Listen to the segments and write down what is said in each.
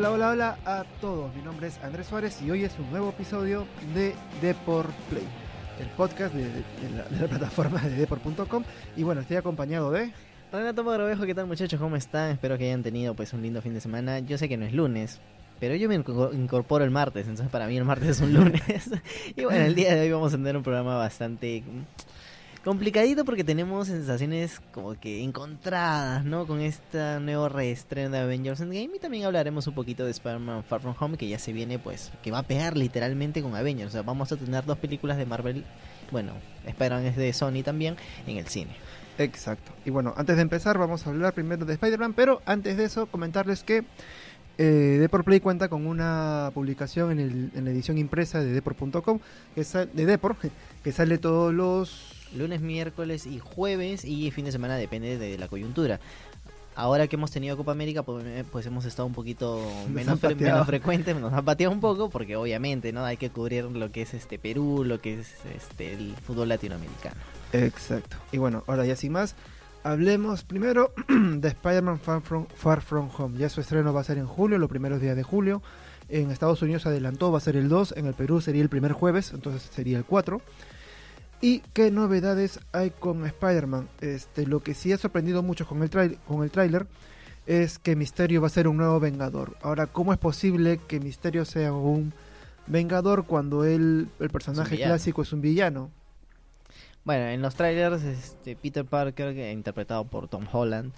Hola, hola, hola a todos. Mi nombre es Andrés Suárez y hoy es un nuevo episodio de Deport Play, el podcast de, la, plataforma de deport.com. Y bueno, estoy acompañado de. Renato Mogrovejo, ¿qué tal muchachos? ¿Cómo están? Espero que hayan tenido pues un lindo fin de semana. Yo sé que no es lunes, pero yo me inco- incorporo el martes, entonces para mí el martes es un lunes. y bueno, el día de hoy vamos a tener un programa bastante complicadito porque tenemos sensaciones como que encontradas, ¿no? Con esta nuevo reestreno de Avengers Endgame y también hablaremos un poquito de Spider-Man Far From Home que ya se viene pues, que va a pegar literalmente con Avengers. O sea, vamos a tener dos películas de Marvel, bueno, Spider-Man es de Sony también, en el cine. Exacto. Y bueno, antes de empezar, vamos a hablar primero de Spider-Man, pero antes de eso, comentarles que eh, Deport Play cuenta con una publicación en, el- en la edición impresa de Deport.com, que de Deport, que sale todos los. Lunes, miércoles y jueves y fin de semana depende de la coyuntura. Ahora que hemos tenido Copa América, pues, eh, pues hemos estado un poquito Nos menos, fre- frecuentes, nos han pateado un poco porque obviamente no hay que cubrir lo que es este Perú, lo que es este el fútbol latinoamericano. Exacto. Y bueno, ahora ya sin más, hablemos primero de Spider-Man Far From, Far From Home. Ya su estreno va a ser en julio, los primeros días de julio. En Estados Unidos se adelantó, va a ser el 2. En el Perú sería el primer jueves, entonces sería el 4. ¿Y qué novedades hay con Spider-Man? Este, lo que sí ha sorprendido mucho con el, con el tráiler es que Misterio va a ser un nuevo Vengador. Ahora, ¿cómo es posible que Misterio sea un Vengador cuando él, el personaje clásico es un villano? Bueno, en los trailers, este, Peter Parker, que interpretado por Tom Holland,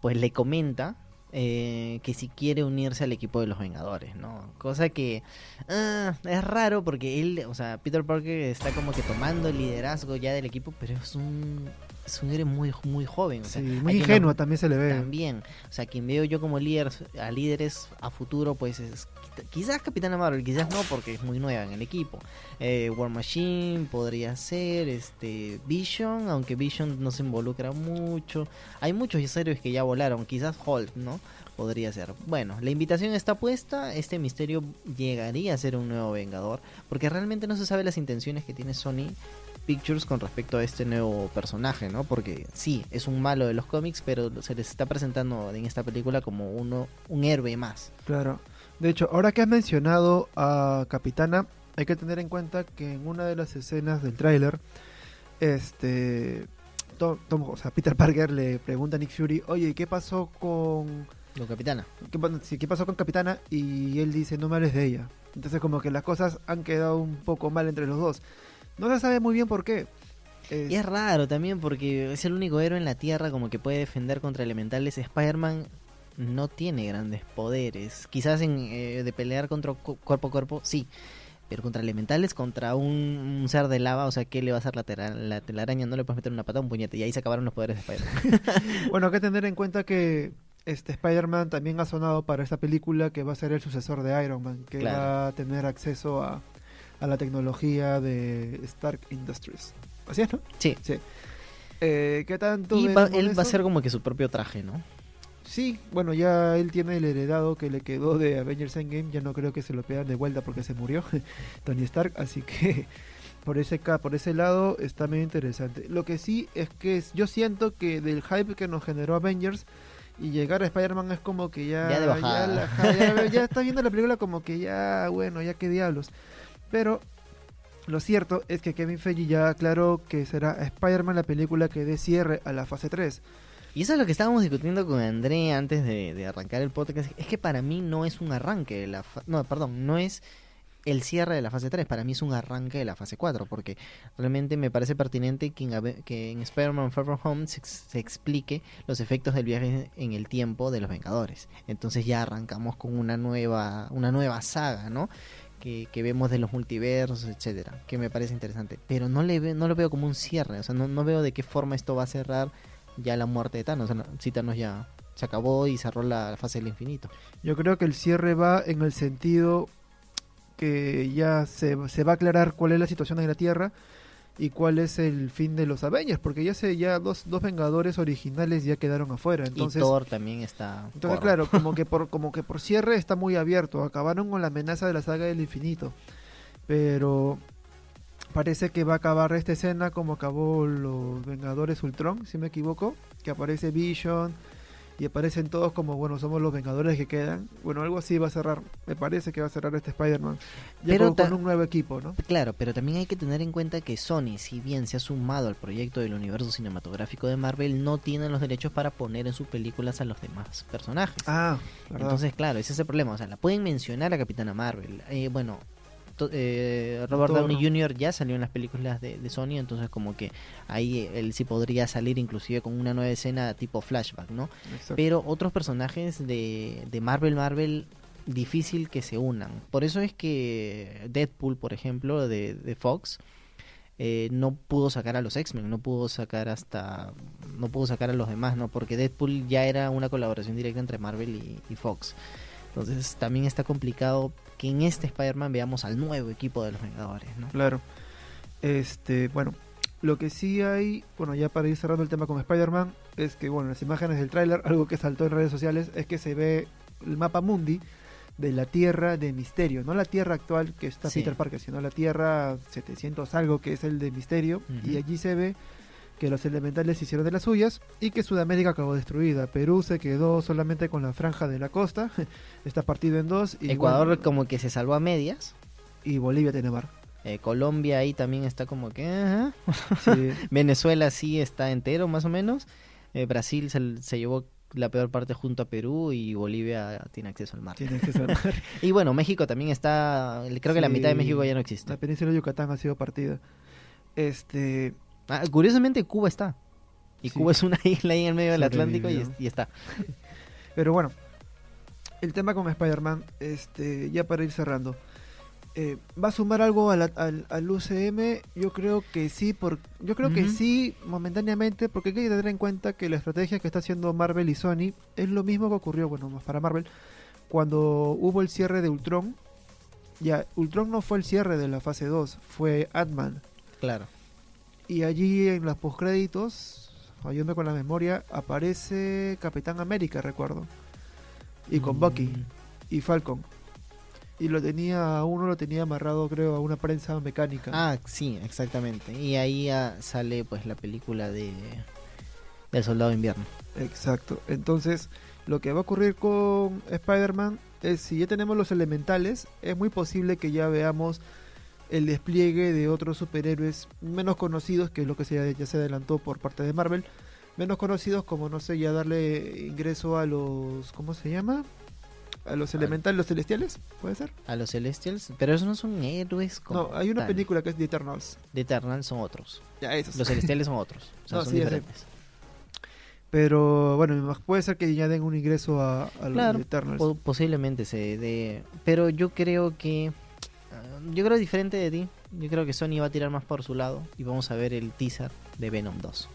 pues le comenta eh, que si quiere unirse al equipo de los Vengadores, ¿no? Cosa que ah, es raro porque él, o sea, Peter Parker está como que tomando el liderazgo ya del equipo, pero es un, es un héroe muy, muy joven. O sea, Sí, hay muy ingenuo no- también se le ve. también. O sea, quien veo yo como líder, a líderes a futuro, pues es quizás Capitana Marvel, quizás no, porque es muy nueva en el equipo. Eh, War Machine podría ser, este Vision, aunque Vision no se involucra mucho. Hay muchos héroes que ya volaron, quizás Hulk, ¿no? Podría ser. Bueno, la invitación está puesta, este misterio llegaría a ser un nuevo Vengador, porque realmente no se sabe las intenciones que tiene Sony Pictures con respecto a este nuevo personaje, ¿no? Porque sí, es un malo de los cómics, pero se les está presentando en esta película como uno un héroe más. Claro. De hecho, ahora que has mencionado a Capitana, hay que tener en cuenta que en una de las escenas del tráiler, este, Tom, Tom- o sea, Peter Parker le pregunta a Nick Fury, oye, ¿qué pasó con, Con Capitana. qué, sí, qué pasó con Capitana? Y él dice, no me hables de ella. Entonces como que las cosas han quedado un poco mal entre los dos. No se sabe muy bien por qué. Es- Y es raro también porque es el único héroe en la Tierra como que puede defender contra elementales. Spider-Man no tiene grandes poderes. Quizás en, eh, de pelear contra cu- cuerpo a cuerpo, sí. Pero contra elementales, contra un, un ser de lava, o sea, ¿qué le va a hacer la, tela- la telaraña? No le puedes meter una pata, un puñete. Y ahí se acabaron los poderes de Spider-Man. Bueno, hay que tener en cuenta que este Spider-Man también ha sonado para esta película que va a ser el sucesor de Iron Man, que Claro. va a tener acceso a, a la tecnología de Stark Industries. Así es, ¿no? sí. Sí. Eh, ¿Qué tanto? Y va- él va a ser como que su propio traje, ¿no? Sí, bueno, ya él tiene el heredado que le quedó de Avengers Endgame, ya no creo que se lo pidan de vuelta porque se murió Tony Stark, así que por ese por ese lado está medio interesante. Lo que sí es que yo siento que del hype que nos generó Avengers y llegar a Spider-Man es como que ya Ya de bajada. la- ja, ya, ya está viendo la película como que ya bueno, ya qué diablos. Pero lo cierto es que Kevin Feige ya aclaró que será Spider-Man la película que dé cierre a la fase 3. Y eso es lo que estábamos discutiendo con André antes de, arrancar el podcast. Es que para mí no es un arranque de la fa- No, perdón, no es el cierre de la fase 3. Para mí es un arranque de la fase 4. Porque realmente me parece pertinente que en, que en Spider-Man Far From Home se, se explique los efectos del viaje en el tiempo de los Vengadores. Entonces ya arrancamos con una nueva, una nueva saga, ¿no? Que, vemos de los multiversos, etcétera, que me parece interesante. Pero no le ve- no lo veo como un cierre, o sea, no, no veo de qué forma esto va a cerrar ya la muerte de Thanos. O sea, si Thanos ya se acabó y cerró la fase del infinito. Yo creo que el cierre va en el sentido que ya se, se va a aclarar cuál es la situación en la Tierra y cuál es el fin de los Avengers, porque ya se ya dos, dos Vengadores originales ya quedaron afuera, entonces y Thor también está. entonces por- claro, como que por como que por cierre está muy abierto, acabaron con la amenaza de la saga del infinito. Pero parece que va a acabar esta escena como acabó los Vengadores Ultron, si me equivoco, que aparece Vision y aparecen todos como, bueno, somos los Vengadores que quedan. Bueno, algo así va a cerrar, me parece que va a cerrar este Spider-Man. Ya Pero con, un nuevo equipo, ¿no? Claro, pero también hay que tener en cuenta que Sony, si bien se ha sumado al proyecto del universo cinematográfico de Marvel, no tiene los derechos para poner en sus películas a los demás personajes. Ah, ¿verdad? Entonces, claro, ese es el problema. O sea, la pueden mencionar a Capitana Marvel. Eh, bueno, to- eh, Robert Downey ¿no? Jr. ya salió en las películas de, de Sony, entonces como que ahí él sí podría salir inclusive con una nueva escena tipo flashback, ¿no? Exacto. Pero otros personajes de, de Marvel, Marvel, difícil que se unan. Por eso es que Deadpool, por ejemplo, de, de Fox, eh, no pudo sacar a los X-Men, no pudo sacar hasta, no pudo sacar a los demás, ¿no? Porque Deadpool ya era una colaboración directa entre Marvel y, y Fox. Entonces también está complicado que en este Spider-Man veamos al nuevo equipo de los Vengadores, ¿no? Claro. Este, bueno, lo que sí hay, bueno, ya para ir cerrando el tema con Spider-Man, es que, bueno, en las imágenes del tráiler, algo que saltó en redes sociales, es que se ve el mapa mundi de la Tierra de Misterio, no la Tierra actual que está Sí. Peter Parker, sino la Tierra 700 algo que es el de Misterio, y allí se ve que los elementales hicieron de las suyas y que Sudamérica acabó destruida. Perú se quedó solamente con la franja de la costa, está partido en dos, y, Ecuador bueno, como que se salvó a medias. y Bolivia tiene mar. eh, Colombia ahí también está como que... ajá. Sí, Venezuela sí está entero más o menos. Eh, Brasil se, se llevó la peor parte junto a Perú y Bolivia tiene acceso al mar. tiene que ser mar. Y bueno, México también está, creo que la mitad de México ya no existe. La península de Yucatán ha sido partida. Este, Ah, curiosamente Cuba está. Y Sí. Cuba es una isla ahí en el medio del Atlántico y, está. pero bueno, el tema con Spider-Man, este, ya para ir cerrando. Eh, ¿Va a sumar algo a la- al, al UCM? Yo creo que sí, por, yo creo que sí, momentáneamente, porque hay que tener en cuenta que la estrategia que está haciendo Marvel y Sony es lo mismo que ocurrió, bueno, más para Marvel, cuando hubo el cierre de Ultron. Ya, Ultron no fue el cierre de la fase 2, fue Ant-Man. Claro. Y allí en los postcréditos, ayúdame con la memoria, aparece Capitán América, recuerdo. Y con Bucky Mm, y Falcon. Y lo tenía, uno lo tenía amarrado, creo, a una prensa mecánica. Ah, sí, exactamente. Y ahí ah, sale pues la película de del Soldado de Invierno. Exacto. Entonces, lo que va a ocurrir con Spider-Man es si ya tenemos los elementales, es muy posible que ya veamos el despliegue de otros superhéroes menos conocidos, que es lo que se, ya se adelantó por parte de Marvel. Menos conocidos como, no sé, ya darle ingreso a los... ¿Cómo se llama? A los elementales, los celestiales, ¿puede ser? A los Celestials, pero esos no son héroes como No, hay una tal. película que es The Eternals. de Eternal son otros. Ya, esos. Los Celestiales son otros. O sea, No, son sí, diferentes. Pero bueno, puede ser que ya den un ingreso a, a los Claro, Eternals. Po- posiblemente se dé. Pero yo creo que. Ah, Yo creo diferente de ti. Yo creo que Sony va a tirar más por su lado. Y vamos a ver el teaser de Venom 2.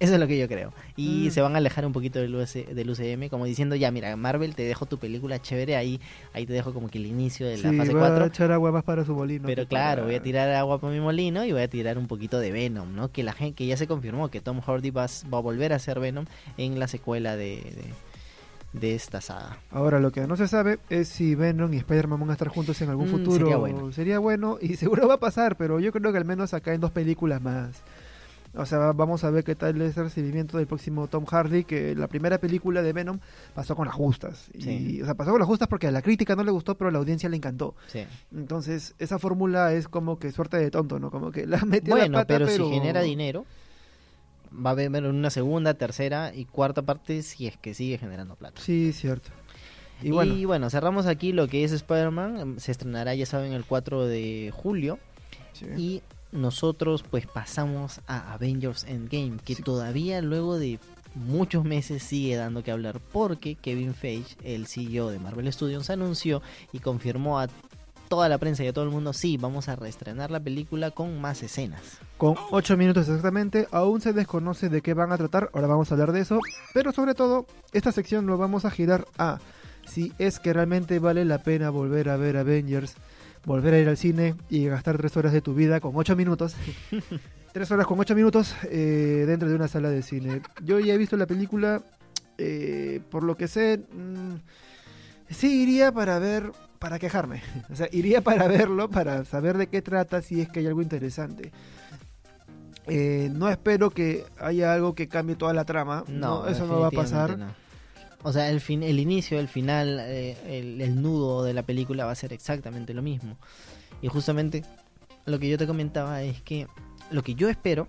Eso es lo que yo creo. Y Mm. se van a alejar un poquito del, UC del UCM, como diciendo, ya, mira, Marvel, te dejo tu película chévere, ahí ahí te dejo como que el inicio de la Sí, fase va a 4. echar agua más para su molino. Pero claro, para- voy a tirar agua para mi molino y voy a tirar un poquito de Venom, ¿no? Que la gente que ya se confirmó que Tom Hardy va, a s- va a volver a ser Venom en la secuela de, de, de esta saga. Ahora, lo que no se sabe es si Venom y Spider-Man van a estar juntos en algún Mm, futuro. sería bueno. Sería bueno y seguro va a pasar, pero yo creo que al menos acá en dos películas más. O sea, va- vamos a ver qué tal es el recibimiento del próximo Tom Hardy, que la primera película de Venom pasó con las justas. Y, o sea, pasó con las justas porque a la crítica no le gustó, pero a la audiencia le encantó. Sí. Entonces, esa fórmula es como que suerte de tonto, ¿no? Como que la metió Bueno, la pata, pero, pero si genera dinero, va a haber una segunda, tercera y cuarta parte si es que sigue generando plata. Sí, cierto. Y Y bueno, bueno, cerramos aquí lo que es Spider-Man. Se estrenará, ya saben, el 4 de julio. sí. Y nosotros pues pasamos a Avengers Endgame, que Sí. todavía luego de muchos meses sigue dando que hablar porque Kevin Feige, el CEO de Marvel Studios, anunció y confirmó a toda la prensa y a todo el mundo, sí, vamos a reestrenar la película con más escenas. con 8 minutos exactamente, aún se desconoce de qué van a tratar, ahora vamos a hablar de eso, pero sobre todo, esta sección lo vamos a girar a si es que realmente vale la pena volver a ver Avengers, volver a ir al cine y gastar 3 horas de tu vida con 8 minutos. 3 horas con 8 minutos eh, dentro de una sala de cine. Yo ya he visto la película, eh, por lo que sé, mm, sí iría para ver, para quejarme. O sea, iría para verlo, para saber de qué trata, si es que hay algo interesante. Eh, no espero que haya algo que cambie toda la trama. No, eso no va a pasar. O sea, el, fin, el inicio, el final, eh, el, el nudo de la película va a ser exactamente lo mismo. Y justamente lo que yo te comentaba es que lo que yo espero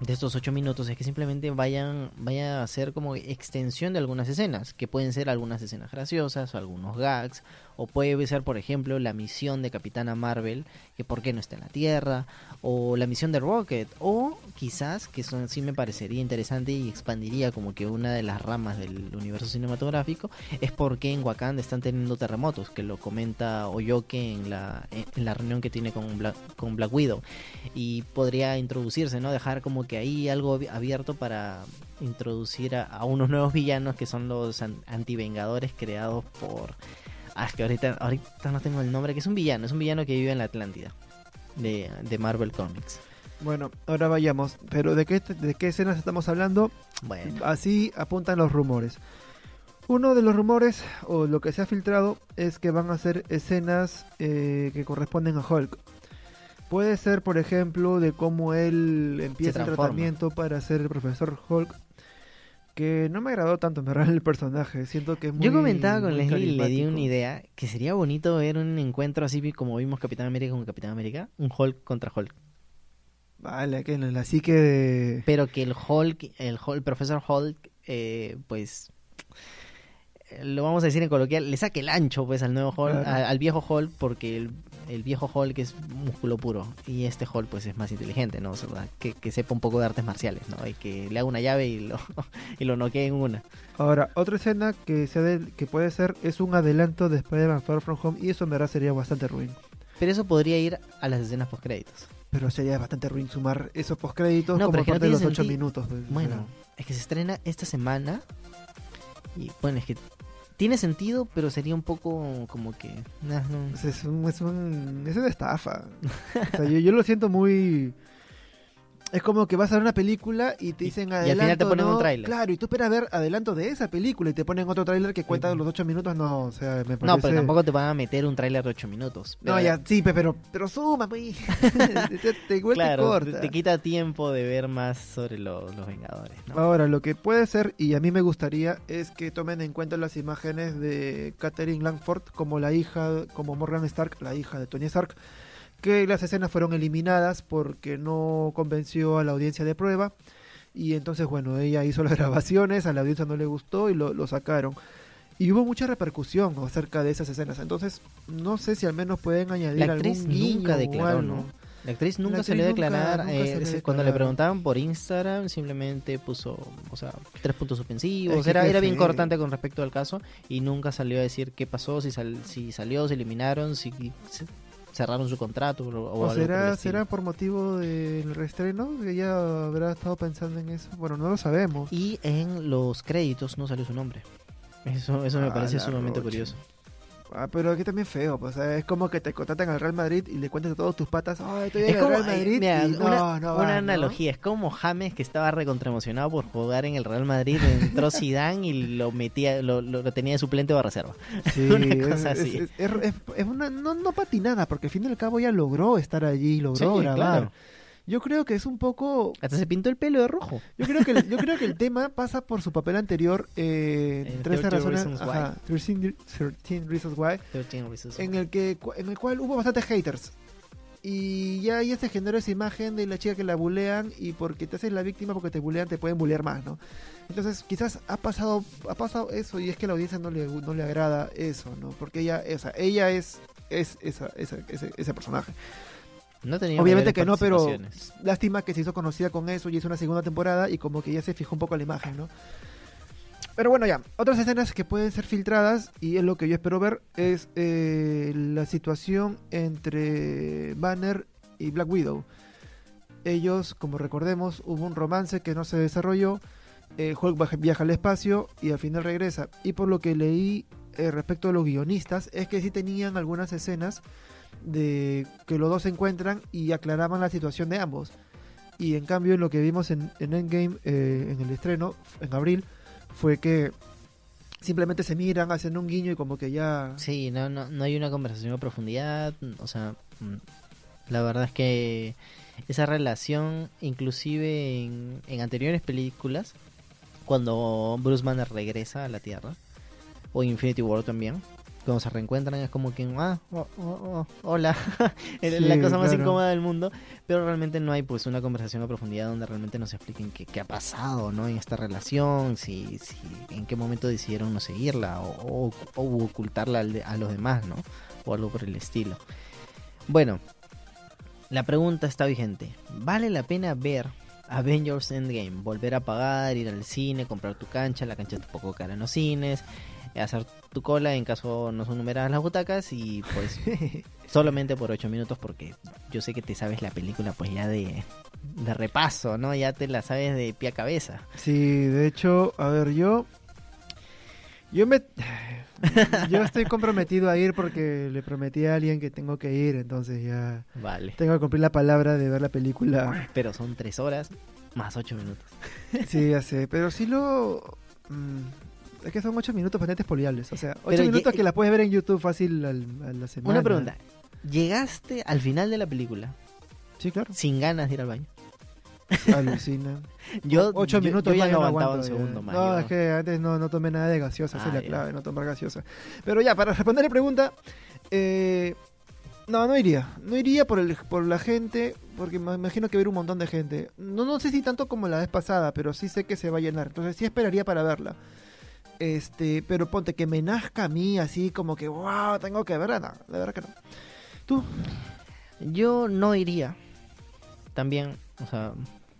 de estos ocho minutos es que simplemente vayan, vaya a ser como extensión de algunas escenas, que pueden ser algunas escenas graciosas algunos gags, o puede ser, por ejemplo, la misión de Capitana Marvel, que por qué no está en la Tierra, o la misión de Rocket, o quizás, que eso sí me parecería interesante y expandiría como que una de las ramas del universo cinematográfico, es por qué en Wakanda están teniendo terremotos, que lo comenta Oyoke en la, en la reunión que tiene con Black, con Black Widow, y podría introducirse, ¿no? Dejar como que ahí algo abierto para introducir a, unos nuevos villanos que son los an antivengadores creados por Ah, es que ahorita, ahorita no tengo el nombre, que es un villano, es un villano que vive en la Atlántida, de, de Marvel Comics. Bueno, ahora vayamos. Pero ¿de qué, ¿de qué escenas estamos hablando? Bueno. Así apuntan los rumores. Uno de los rumores, o lo que se ha filtrado, es que van a ser escenas eh, que corresponden a Hulk. Puede ser, por ejemplo, de cómo él empieza el tratamiento para ser el profesor Hulk que no me agradó tanto en verdad el personaje. Siento que es muy, Yo comentaba con Leslie y le di una idea que sería bonito ver un encuentro así como vimos Capitán América con Capitán América, un Hulk contra Hulk. Vale, que la psique de... Pero que el Hulk, el, Hulk, el profesor Hulk, eh, pues eh, lo vamos a decir en coloquial, le saque el ancho pues al nuevo Hulk, Claro. a- al viejo Hulk, porque el, el viejo Hulk es músculo puro y este Hulk pues es más inteligente, ¿no? O sea, que, que sepa un poco de artes marciales, ¿no? Y que le haga una llave y lo, y lo noquee en una. Ahora, otra escena que, se de- que puede ser es un adelanto de Spider-Man Far From Home y eso en verdad sería bastante ruin. Pero eso podría ir a las escenas post créditos. Pero sería bastante ruin sumar esos postcréditos No, como pero no parte de los tiene 8 sentido. minutos. pues, o Bueno, sea. es que se estrena esta semana y bueno, es que tiene sentido, pero sería un poco como que... nah, no. Es, es un, es, un- es una estafa. O sea, yo, yo lo siento muy... Es como que vas a ver una película y te Y- dicen y al adelanto, final te ponen un tráiler. Claro, y tú esperas ver adelanto de esa película y te ponen otro tráiler que cuenta Ujú. los 8 minutos. No, o sea, me parece... No, pero tampoco te van a meter un tráiler de 8 minutos. No, ya, sí, pe- pero, pero suma, pues. te, te, te- igual te Claro, corta. te, te quita tiempo de ver más sobre lo- los Vengadores, ¿no? Ahora, lo que puede ser, y a mí me gustaría, es que tomen en cuenta las imágenes de Catherine Langford como la hija, como Morgan Stark, la hija de Tony Stark, que las escenas fueron eliminadas porque no convenció a la audiencia de prueba. Y entonces, bueno, ella hizo las grabaciones, a la audiencia no le gustó y lo, lo sacaron. Y hubo mucha repercusión acerca de esas escenas. Entonces, no sé si al menos pueden añadir La actriz algún nunca declaró. ¿no? La actriz nunca declarar. eh, salió a se- cuando le declarar. preguntaban por Instagram, simplemente puso, o sea, tres puntos suspensivos. Es que era era bien cortante con respecto al caso y nunca salió a decir qué pasó, si, sal- si salió, si eliminaron, si se- cerraron su contrato o, o ¿O algo por será, será por motivo del reestreno? Que ella habrá estado pensando en eso. Bueno, no lo sabemos. Y en los créditos no salió su nombre. Eso, eso me Ah, parece sumamente curioso. Ah, pero aquí también feo. Pues, o sea, es como que te contratan al Real Madrid y le cuentas a todos tus patas. Ay, estoy en Es el como, Real eh, Madrid. mira, y no, una, no una va, ¿no? analogía, es como James que estaba recontraemocionado por jugar en el Real Madrid, entró Zidane y lo metía, lo, lo- lo tenía de suplente o de reserva. Sí, una cosa es- así. es- es- es- una, no, no patinada, porque al fin y al cabo ya logró estar allí, logró Sí, grabar. claro. Yo creo que es un poco Hasta se pintó el pelo de rojo. Yo creo que el, yo creo que el tema pasa por su papel anterior eh, En 13 13 razones, Reasons ajá, 13, 13 Reasons Why, 13 Reasons en Why. el que en el cual hubo bastantes haters. Y ya ahí se generó esa imagen de la chica que la bulean y porque te haces la víctima porque te bulean te pueden bulear más, ¿no? Entonces quizás ha pasado ha pasado eso y es que a la audiencia no le, no le agrada eso, ¿no? Porque ella, o sea, ella es es esa, esa- ese, ese personaje. No tenía Obviamente que no, pero lástima que se hizo conocida con eso y hizo una segunda temporada y como que ya se fijó un poco la imagen, ¿no? Pero bueno, ya, otras escenas que pueden ser filtradas y es lo que yo espero ver es eh, la situación entre Banner y Black Widow. Ellos, como recordemos, hubo un romance que no se desarrolló, eh, Hulk viaja al espacio y al final regresa. Y por lo que leí eh, respecto a los guionistas, es que sí tenían algunas escenas de que los dos se encuentran y aclaraban la situación de ambos. Y en cambio, lo que vimos en, en Endgame, eh, en el estreno, en abril, fue que simplemente se miran, hacen un guiño y como que ya... Sí, no, no, no hay una conversación a profundidad. O sea, mm, la verdad es que esa relación, inclusive en, en anteriores películas, cuando Bruce Banner regresa a la Tierra, o Infinity War también, cuando se reencuentran es como que, ah, oh, oh, oh, hola, es la cosa más claro. incómoda del mundo, pero realmente no hay pues una conversación a profundidad donde realmente nos expliquen qué, qué ha pasado, ¿no? En esta relación, si, si en qué momento decidieron no seguirla o, o- o ocultarla al de- a los demás, ¿no? O algo por el estilo. Bueno, la pregunta está vigente. ¿Vale la pena ver Avengers Endgame? Volver a pagar, ir al cine, comprar tu cancha, la cancha es un poco cara en los cines, hacer tu cola en caso no son numeradas las butacas y pues solamente por 8 minutos porque yo sé que te sabes la película pues ya de, de repaso, ¿no? Ya te la sabes de pie a cabeza. Sí, de hecho, a ver, yo. Yo me. Yo estoy comprometido a ir porque le prometí a alguien que tengo que ir, entonces ya. Vale. Tengo que cumplir la palabra de ver la película. Pero son 3 horas más 8 minutos. Sí, ya sé, pero sí lo. mm, es que son ocho minutos bastante poliables. O sea, ocho Pero minutos ye- que la puedes ver en YouTube fácil al- a la semana. Una pregunta. ¿Llegaste al final de la película Sí, claro. sin ganas de ir al baño? Alucina. Yo, Ocho yo- minutos yo ya no aguantaba un segundo más. No, es que antes no, no tomé nada de gaseosa, esa Ah, es la ya. clave, no tomar gaseosa. Pero ya, para responder la pregunta, eh, no, no iría. No iría por, el, por la gente, porque me imagino que va a haber un montón de gente. No, no sé si tanto como la vez pasada, pero sí sé que se va a llenar. Entonces sí esperaría para verla. Este, pero ponte que me nazca a mí así como que, wow, tengo que verla. No, la verdad que no. ¿Tú? Yo no iría. También, o sea,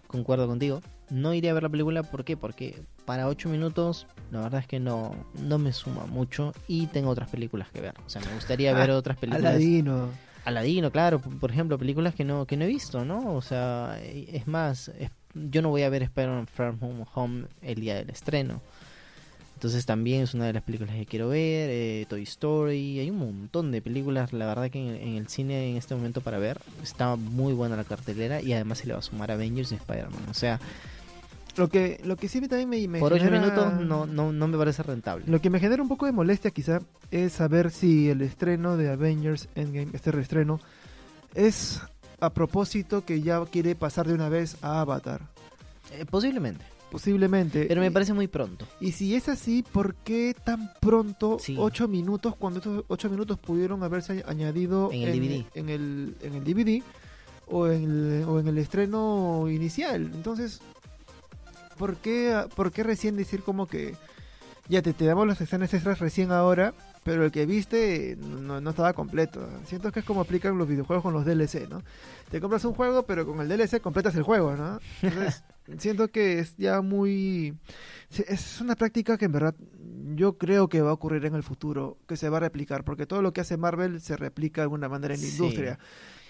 concuerdo contigo. No iría a ver la película, ¿por qué? Porque para 8 minutos, la verdad es que no, no me suma mucho y tengo otras películas que ver. O sea, me gustaría ver Ah, otras películas. Aladino. Aladino, claro, por ejemplo, películas que no, que no he visto, ¿no? O sea, es más, es- yo no voy a ver Spider-Man From Home el día del estreno. Entonces también es una de las películas que quiero ver, eh, Toy Story, hay un montón de películas, la verdad que en, en el cine en este momento para ver está muy buena la cartelera y además se le va a sumar Avengers y Spider-Man. O sea, Lo que, lo que sí me- también me, me por 8 genera- minutos no, no, no me parece rentable. Lo que me genera un poco de molestia quizá es saber si el estreno de Avengers Endgame, este reestreno, es a propósito que ya quiere pasar de una vez a Avatar. Eh, posiblemente, Posiblemente. pero me parece muy pronto. Y si es así, ¿por qué tan pronto Sí. 8 minutos cuando estos 8 minutos pudieron haberse añadido En el DVD. en el, en el DVD o en el, o en el estreno inicial? Entonces, ¿por qué, ¿por qué recién decir como que ya te, te damos las escenas extras recién ahora, pero el que viste no, no estaba completo? Siento que es como aplican los videojuegos con los DLC, ¿no? Te compras un juego, pero con el DLC completas el juego, ¿no? Entonces, siento que es ya muy... Es una práctica que en verdad yo creo que va a ocurrir en el futuro, que se va a replicar, porque todo lo que hace Marvel se replica de alguna manera en la Sí. industria.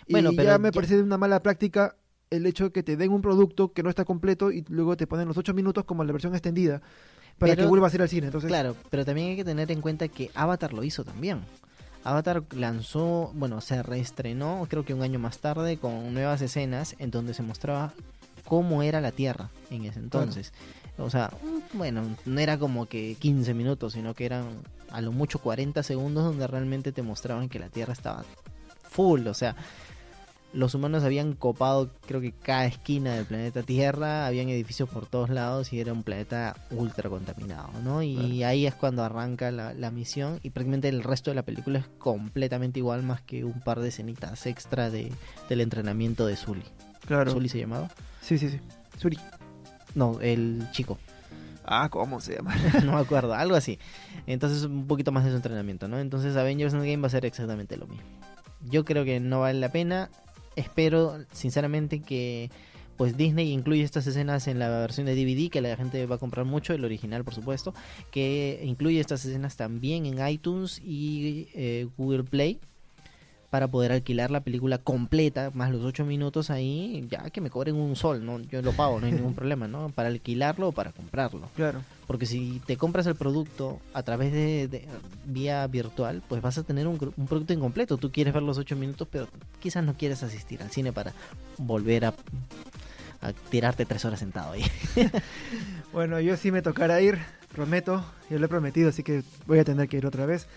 Bueno, y pero ya me ya- parece una mala práctica el hecho de que te den un producto que no está completo y luego te ponen los ocho minutos como la versión extendida para Pero- que a al cine. Entonces, Claro, pero también hay que tener en cuenta que Avatar lo hizo también. Avatar lanzó, bueno, se reestrenó creo que un año más tarde con nuevas escenas en donde se mostraba cómo era la Tierra en ese entonces. O sea, mm, bueno, no era como que 15 minutos, sino que eran a lo mucho 40 segundos donde realmente te mostraban que la Tierra estaba full, o sea, los humanos habían copado creo que cada esquina del planeta Tierra, habían edificios por todos lados y era un planeta ultra contaminado, ¿no? Y Claro. ahí es cuando arranca la, la misión y prácticamente el resto de la película es completamente igual más que un par de escenitas extra de, del entrenamiento de Zully. claro. ¿Zully se llamaba? Sí, sí, sí. Suri. No, el chico. Ah, ¿cómo se llama? no me acuerdo, algo así. Entonces un poquito más de su entrenamiento, ¿no? Entonces Avengers Endgame va a ser exactamente lo mismo. Yo creo que no vale la pena. Espero sinceramente que pues Disney incluye estas escenas en la versión de DVD que la gente va a comprar mucho, el original por supuesto, que incluye estas escenas también en iTunes y eh, Google Play para poder alquilar la película completa, más los 8 minutos ahí, ya que me cobren un sol, ¿no? Yo lo pago, no hay ningún problema, ¿no? Para alquilarlo o para comprarlo. Claro. Porque si te compras el producto a través de, de- vía virtual, pues vas a tener un, producto incompleto. Tú quieres ver los 8 minutos, pero quizás no quieres asistir al cine para volver a, a tirarte 3 horas sentado ahí. Bueno, yo sí me tocará ir, prometo, yo lo he prometido, así que voy a tener que ir otra vez.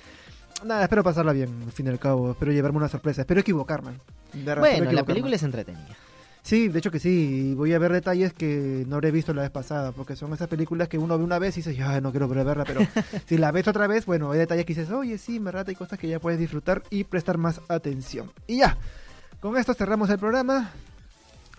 Nada, espero pasarla bien, al fin y al cabo, espero llevarme una sorpresa, espero equivocarme. De bueno, la equivocarme. película es entretenida. Sí, de hecho que sí, voy a ver detalles que no habré visto la vez pasada, porque son esas películas que uno ve una vez y dices, ya no quiero volver a verla, pero si la ves otra vez, bueno, hay detalles que dices, oye, sí, me rata, hay cosas que ya puedes disfrutar y prestar más atención. Y ya, con esto cerramos el programa.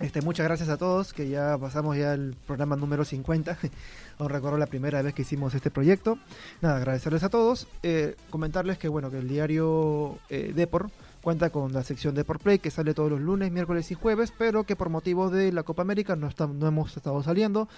Este, muchas gracias a todos, que ya pasamos ya el programa número 50. Os recuerdo la primera vez que hicimos este proyecto. Nada, agradecerles a todos. Eh, comentarles que bueno, que el diario eh, Depor cuenta con la sección Depor Play que sale todos los lunes, miércoles y jueves, pero que por motivos de la Copa América no, está, no hemos estado saliendo.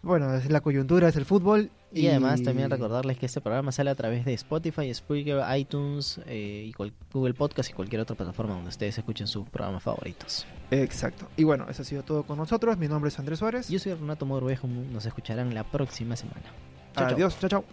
Bueno, es la coyuntura, es el fútbol. Y, además también recordarles que este programa sale a través de Spotify, Spreaker, iTunes, eh, y cual- Google Podcast y cualquier otra plataforma donde ustedes escuchen sus programas favoritos. Exacto. Y bueno, eso ha sido todo con nosotros. Mi nombre es Andrés Suárez. Yo soy Renato Morvejo, nos escucharán la próxima semana. Chao. Adiós, chao, chao.